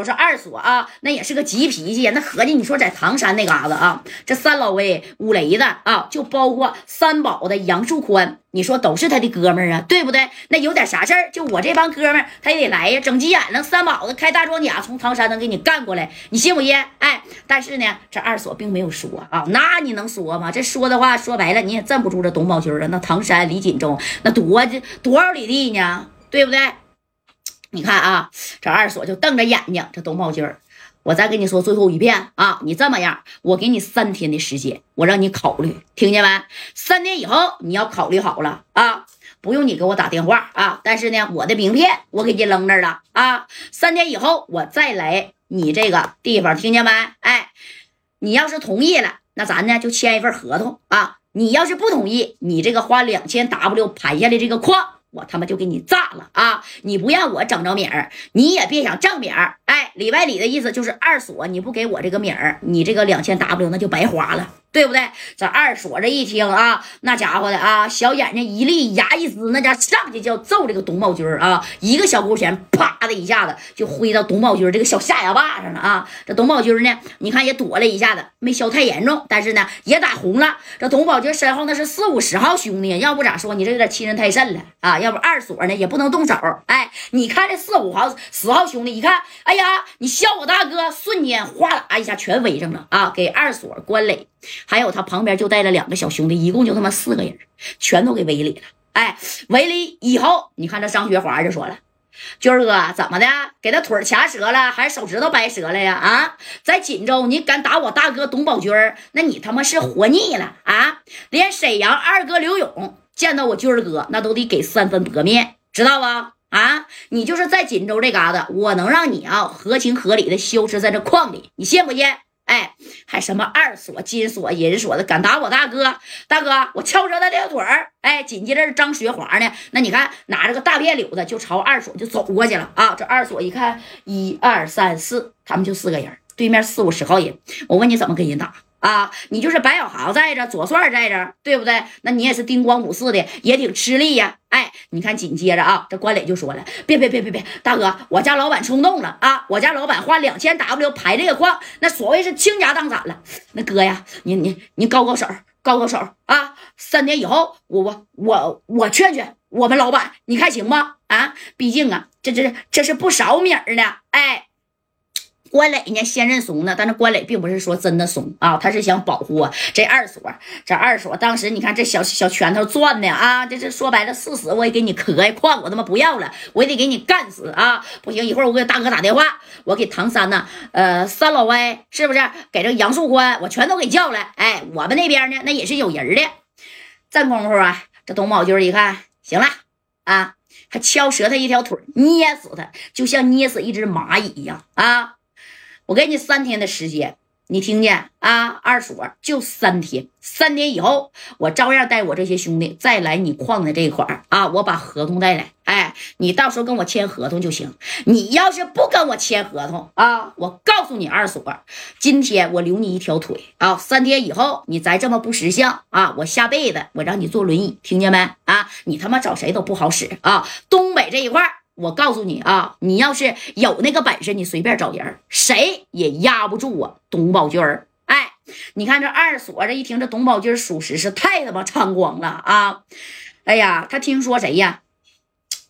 我说二锁啊，那也是个急脾气呀。那合计你说在唐山那嘎子啊，这三老威、五雷子啊，就包括三宝的杨树宽，你说都是他的哥们儿啊，对不对？那有点啥事儿，就我这帮哥们儿他也得来呀，整急眼了。三宝子开大装甲从唐山能给你干过来，你信不信？哎，但是呢，这二锁并没有说啊，那你能说吗？这说的话说白了，你也镇不住这董宝军啊。那唐山离锦州那多多少里地呢？对不对？你看啊，这二锁就瞪着眼睛。这董宝军儿，我再跟你说最后一遍啊，你这么样，我给你三天的时间，我让你考虑，听见没？三天以后你要考虑好了啊，不用你给我打电话啊，但是呢，我的名片我给你扔那儿了啊。三天以后我再来你这个地方，听见没？哎，你要是同意了，那咱呢就签一份合同啊。你要是不同意，你这个花两千 W 盘下来这个矿。我他妈就给你炸了啊！你不让我整着米儿，你也别想挣米儿。哎，里外里的意思就是二锁，你不给我这个米儿，你这个两千 W 那就白花了。对不对？这二锁这一听啊，那家伙的啊，小眼睛一立，牙一呲，那家上去就要揍这个董宝军啊！一个小勾拳，啪的一下子就挥到董宝军这个小下牙巴上了啊！这董宝军呢，你看也躲了一下子，没削太严重，但是呢也打红了。这董宝军身后那是四五十号兄弟，要不咋说你这有点欺人太甚了啊！要不二锁呢也不能动手。哎，你看这四五号十号兄弟一看，哎呀，你削我大哥，瞬间哗啦一下全围上了啊！给二锁关磊。还有他旁边就带了两个小兄弟，一共就他妈四个人，全都给围里了。哎，围里以后，你看这张学华就说了：“军儿哥，怎么的？给他腿掐折了，还是手指头掰折了呀？啊，在锦州你敢打我大哥董宝军儿，那你他妈是活腻了啊！连沈阳二哥刘勇见到我军儿哥，那都得给三分薄面，知道吧？啊，你就是在锦州这嘎达，我能让你啊合情合理的消失在这矿里，你信不信？”哎，还什么二锁、金锁、银锁的，敢打我大哥？大哥，我敲折他的腿儿！哎，紧接着张学华呢，那你看拿着个大辫柳子就朝二锁就走过去了啊！这二锁一看，一二三四，他们就四个人，对面四五十号人，我问你怎么跟人打？啊，你就是白小航在这，左帅在这，对不对？那你也是叮咣五四的，也挺吃力呀。哎，你看，紧接着啊，这关磊就说了：“别别别别别，大哥，我家老板冲动了啊！我家老板花两千 W 排这个矿，那所谓是倾家荡产了。那哥呀，你你你高高手，高高手啊！三年以后，我我我我劝劝我们老板，你看行吗？啊，毕竟啊，这这这是不少米儿呢。哎。”关磊呢，先认怂呢，但是关磊并不是说真的怂啊，他是想保护这二锁。这二锁当时你看这小小拳头攥的啊，这这说白了，是死我也给你磕呀，矿我他妈不要了，我也得给你干死啊！不行，一会儿我给大哥打电话，我给唐三呢，呃，三老歪是不是给这杨树宽，我全都给叫来。哎，我们那边呢，那也是有人的。这功夫啊，这董宝军一看，行了啊，还敲折他一条腿，捏死他，就像捏死一只蚂蚁一样啊！我给你三天的时间，你听见啊？二锁就三天，三天以后我照样带我这些兄弟再来你矿的这一块儿啊！我把合同带来，哎，你到时候跟我签合同就行。你要是不跟我签合同啊，我告诉你二锁，今天我留你一条腿啊！三天以后你再这么不识相啊，我下辈子我让你坐轮椅，听见没？啊，你他妈找谁都不好使啊！东北这一块儿。我告诉你啊，你要是有那个本事，你随便找人，谁也压不住我董宝军儿。哎，你看这二锁这一听，这董宝军属实是太他妈猖狂了啊！哎呀，他听说谁呀？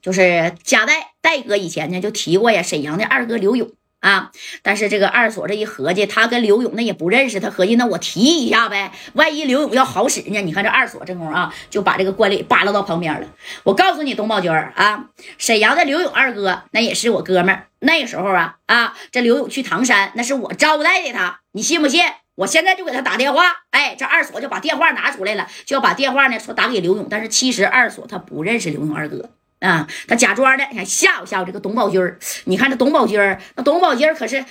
就是贾代代哥以前呢就提过呀，沈阳的二哥刘勇。啊！但是这个二锁这一合计，他跟刘勇那也不认识，他合计那我提一下呗，万一刘勇要好使呢？你看这二锁这功夫啊，就把这个关礼扒拉到旁边了。我告诉你，董宝军啊，沈阳的刘勇二哥那也是我哥们儿。那时候啊啊，这刘勇去唐山，那是我招待的他，你信不信？我现在就给他打电话。哎，这二锁就把电话拿出来了，就要把电话呢说打给刘勇，但是其实二锁他不认识刘勇二哥。啊，他假装的想吓唬吓唬这个董宝军儿。你看这董宝军儿，那董宝军儿可是，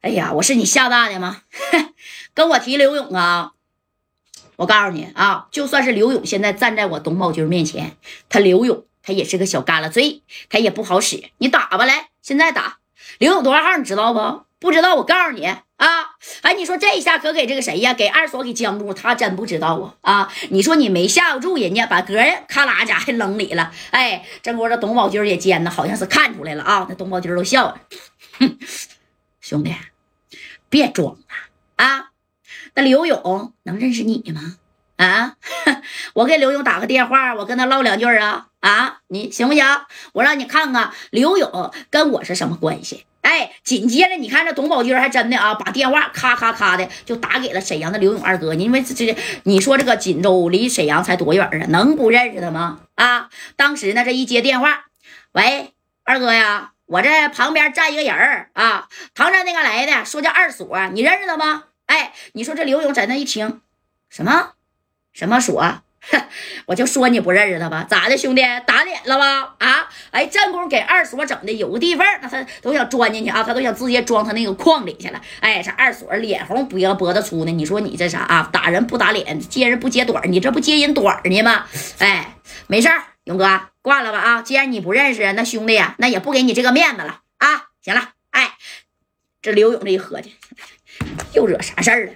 哎呀，我是你吓大的吗？跟我提刘勇啊！我告诉你啊，就算是刘勇现在站在我董宝军面前，他刘勇他也是个小旮旯嘴，他也不好使。你打吧，来，现在打。刘勇多少号你知道不？不知道，我告诉你啊，哎，你说这一下可给这个谁呀？给二锁给僵住，他真不知道啊啊！你说你没吓唬住人家，把哥呀咔啦家还扔里了。哎，这不这董宝军也尖呢，好像是看出来了啊。那董宝军都笑了，兄弟，别装了啊！那刘勇能认识你吗？啊，我给刘勇打个电话，我跟他唠两句啊啊，你行不行？我让你看看刘勇跟我是什么关系。哎，紧接着你看这董宝军还真的啊，把电话咔咔咔的就打给了沈阳的刘勇二哥。因为这这，你说这个锦州离沈阳才多远啊？能不认识他吗？啊，当时呢，这一接电话，喂，二哥呀，我这旁边站一个人儿啊，唐山那个来的，说叫二锁，你认识他吗？哎，你说这刘勇在那一听，什么什么锁？我就说你不认识他吧？咋的，兄弟打脸了吧？啊，哎，正宫给二锁整的有个地缝，那他都想钻进去啊，他都想直接装他那个矿里去了。哎，这二锁脸红脖子脖子粗呢，你说你这啥啊？打人不打脸，接人不接短，你这不接人短呢吗？哎，没事儿，勇哥挂了吧啊！既然你不认识，那兄弟呀，那也不给你这个面子了啊！行了，哎，这刘勇这一合计，又惹啥事儿了？